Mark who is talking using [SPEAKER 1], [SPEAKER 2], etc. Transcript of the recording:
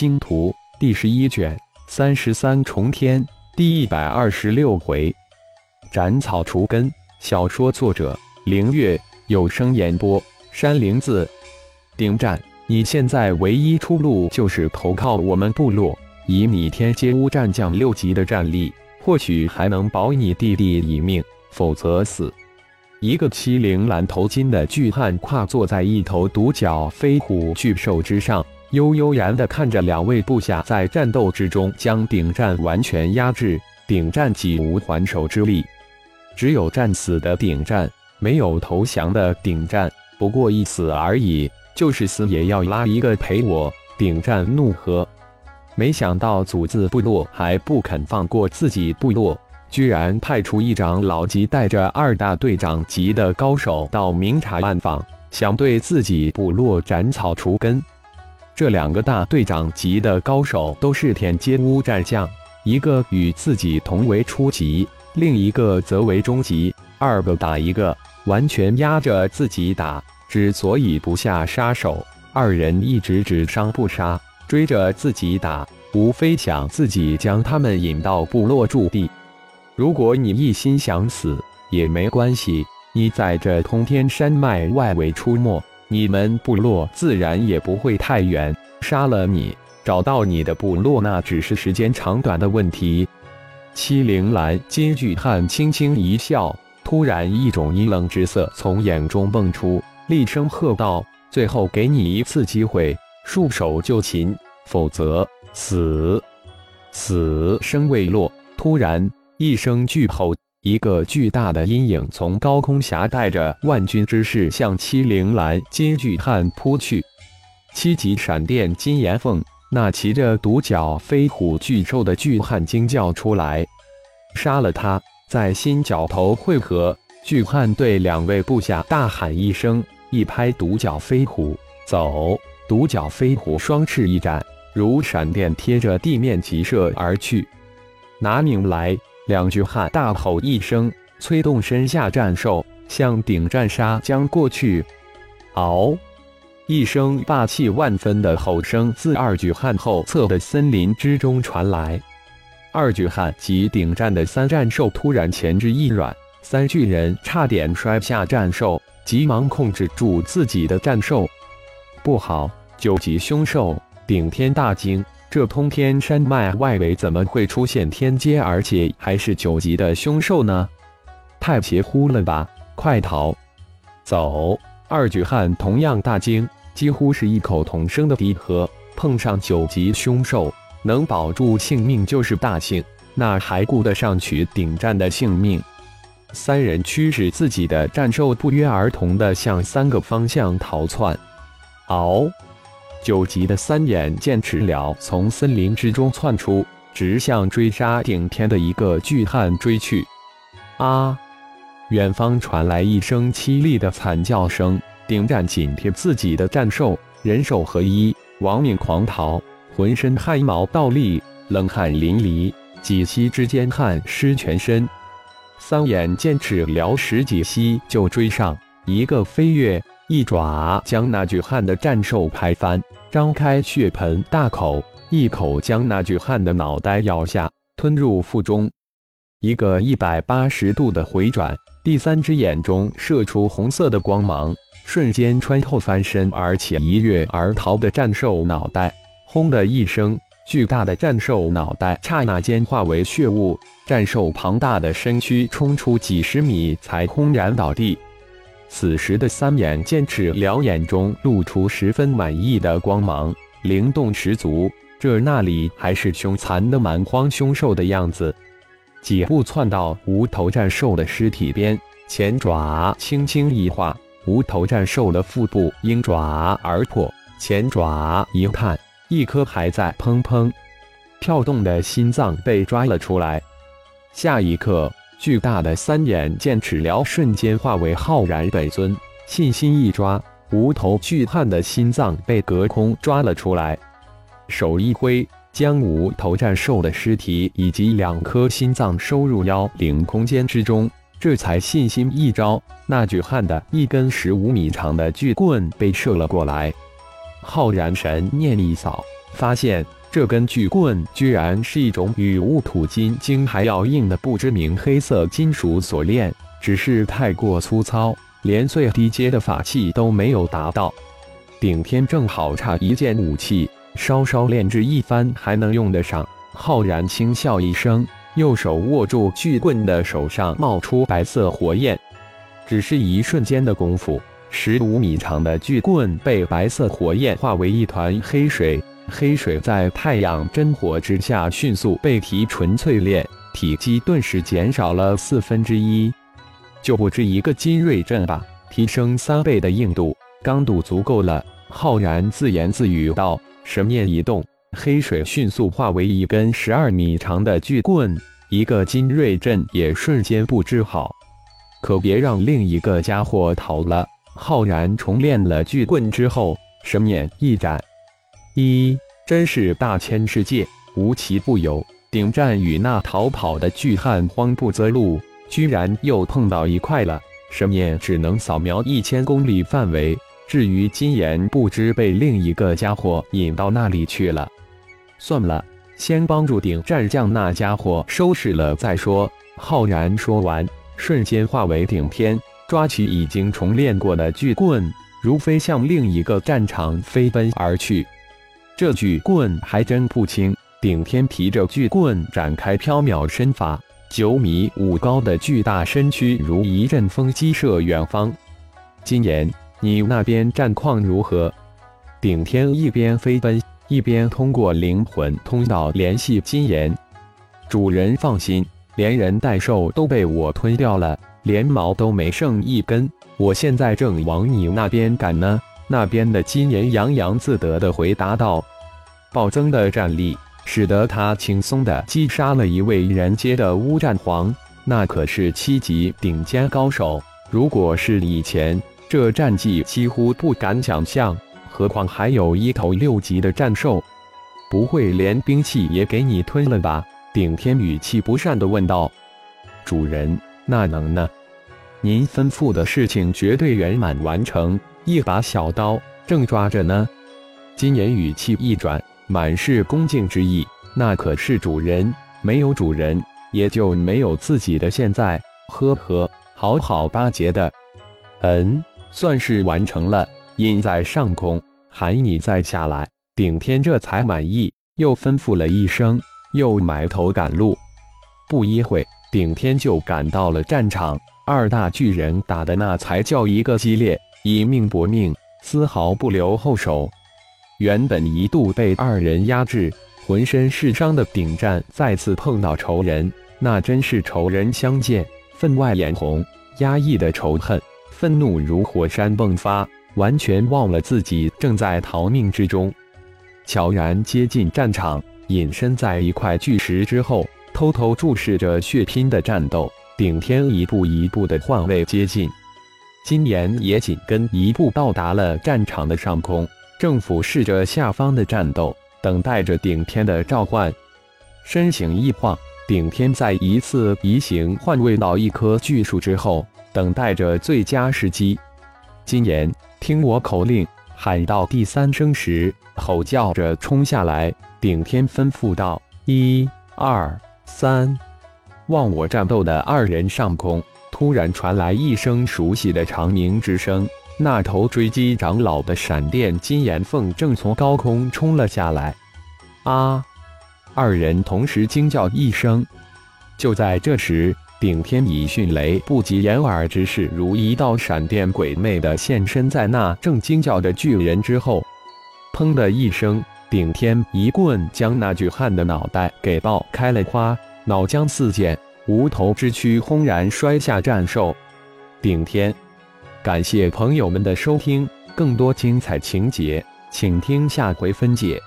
[SPEAKER 1] 星图》第十一卷三十三重天第一百二十六回，斩草除根。小说作者：凌月，有声演播：山灵子。顶战，你现在唯一出路就是投靠我们部落。以你天阶乌战将六级的战力，或许还能保你弟弟一命，否则死。一个七零蓝头巾的巨汉跨坐在一头独角飞虎巨兽之上，悠悠然地看着两位部下在战斗之中将顶战完全压制，顶战几无还手之力，只有战死的顶战，没有投降的顶战。不过一死而已，就是死也要拉一个陪我。顶战怒喝，没想到祖字部落还不肯放过自己部落。居然派出一长老级带着二大队长级的高手到明察暗访，想对自己部落斩草除根。这两个大队长级的高手都是天阶乌战将，一个与自己同为初级，另一个则为中级，二个打一个，完全压着自己打。之所以不下杀手，二人一直只伤不杀，追着自己打，无非想自己将他们引到部落驻地。如果你一心想死也没关系，你在这通天山脉外围出没，你们部落自然也不会太远。杀了你，找到你的部落，那只是时间长短的问题。七灵蓝金巨汉轻轻一笑，突然一种阴冷之色从眼中蹦出，厉声喝道：“最后给你一次机会，束手就擒，否则死！”死声未落，突然。一声巨吼，一个巨大的阴影从高空挟带着万钧之势向七灵蓝金巨汉扑去。七级闪电金岩凤，那骑着独角飞虎巨兽的巨汉惊叫出来：“杀了他！”在新角头汇合，巨汉对两位部下大喊一声，一拍独角飞虎，走！独角飞虎双翅一展，如闪电贴着地面急射而去。拿命来！两巨汉大吼一声，催动身下战兽向顶战杀将过去。嗷！一声霸气万分的吼声自二巨汉后侧的森林之中传来。二巨汉及顶战的三战兽突然前肢一软，三巨人差点摔下战兽，急忙控制住自己的战兽。不好！九级凶兽！顶天大惊。这通天山脉外围怎么会出现天阶，而且还是九级的凶兽呢？太邪乎了吧！快逃！走！二举汉同样大惊，几乎是异口同声的低喝：“碰上九级凶兽，能保住性命就是大幸，那还顾得上取顶战的性命？”三人驱使自己的战兽，不约而同地向三个方向逃窜。嗷！九级的三眼剑齿鸟从森林之中窜出，直向追杀顶天的一个巨汉追去。啊！远方传来一声凄厉的惨叫声。顶战紧贴自己的战兽，人兽合一，亡命狂逃，浑身汗毛倒立，冷汗淋漓，几息之间汗湿全身。三眼剑齿鸟十几息就追上，一个飞跃。一爪将那巨汉的战兽拍翻，张开血盆大口，一口将那巨汉的脑袋咬下，吞入腹中。一个一百八十度的回转，第三只眼中射出红色的光芒，瞬间穿透翻身而起一跃而逃的战兽脑袋。轰的一声，巨大的战兽脑袋刹那间化为血雾，战兽庞大的身躯冲出几十米才轰然倒地。此时的三眼剑齿鸟眼中露出十分满意的光芒，灵动十足。这那里还是凶残的蛮荒凶兽的样子，几步窜到无头战兽的尸体边，前爪轻轻一划，无头战兽的腹部鹰爪而破，前爪一探，一颗还在砰砰跳动的心脏被抓了出来。下一刻。巨大的三眼剑齿獠瞬间化为浩然本尊，信心一抓，无头巨汉的心脏被隔空抓了出来，手一挥，将无头战兽的尸体以及两颗心脏收入妖灵空间之中，这才信心一招，那巨汉的一根十五米长的巨棍被射了过来，浩然神念一扫，发现这根巨棍居然是一种与戊土金晶还要硬的不知名黑色金属锁链，只是太过粗糙，连最低阶的法器都没有达到。顶天正好差一件武器，稍稍炼制一番还能用得上。浩然轻笑一声，右手握住巨棍的手上冒出白色火焰，只是一瞬间的功夫，十五米长的巨棍被白色火焰化为一团黑水，黑水在太阳真火之下迅速被提纯淬炼，体积顿时减少了四分之一。就不止一个金锐阵吧，提升三倍的硬度，刚度足够了。浩然自言自语道，神念一动。黑水迅速化为一根十二米长的巨棍，一个金锐阵也瞬间布置好。可别让另一个家伙逃了！浩然重练了巨棍之后，神念一展，一真是大千世界无奇不有。顶战与那逃跑的巨汉慌不择路，居然又碰到一块了。神念只能扫描一千公里范围，至于金岩，不知被另一个家伙引到那里去了。算了，先帮助顶战将那家伙收拾了再说。浩然说完，瞬间化为顶天，抓起已经重练过的巨棍，如飞向另一个战场飞奔而去。这巨棍还真不轻，顶天提着巨棍展开飘渺身法，九米五高的巨大身躯如一阵风激射远方。金岩，你那边战况如何？顶天一边飞奔。一边通过灵魂通道联系金岩，主人放心，连人带兽都被我吞掉了，连毛都没剩一根。我现在正往你那边赶呢。那边的金岩洋洋自得地回答道：“暴增的战力使得他轻松地击杀了一位人阶的乌战皇，那可是七级顶尖高手。如果是以前，这战绩几乎不敢想象。”何况还有一头六级的战兽，不会连兵器也给你吞了吧？顶天语气不善地问道。主人，那能呢？您吩咐的事情绝对圆满完成。一把小刀正抓着呢。金岩语气一转，满是恭敬之意。那可是主人，没有主人，也就没有自己的现在。呵呵，好好巴结的。嗯，算是完成了。印在上空。喊你再下来，顶天这才满意，又吩咐了一声，又埋头赶路。不一会，顶天就赶到了战场。二大巨人打的那才叫一个激烈，以命搏命，丝毫不留后手。原本一度被二人压制、浑身是伤的顶战，再次碰到仇人，那真是仇人相见，分外眼红。压抑的仇恨、愤怒如火山迸发。完全忘了自己正在逃命之中，悄然接近战场，隐身在一块巨石之后，偷偷注视着血拼的战斗。顶天一步一步的换位接近，金岩也紧跟一步到达了战场的上空，正俯视着下方的战斗，等待着顶天的召唤。身形一晃，顶天在一次移形换位到一棵巨树之后，等待着最佳时机。金岩。听我口令，喊到第三声时，吼叫着冲下来。顶天吩咐道：“一、二、三！”忘我战斗的二人上空突然传来一声熟悉的长鸣之声。那头追击长老的闪电金岩凤正从高空冲了下来。啊！二人同时惊叫一声。就在这时。顶天以迅雷不及掩耳之势，如一道闪电，鬼魅的现身在那正惊叫的巨人之后。砰的一声，顶天一棍将那巨汉的脑袋给爆开了花，脑浆四溅，无头之躯轰然摔下战兽。顶天，感谢朋友们的收听，更多精彩情节，请听下回分解。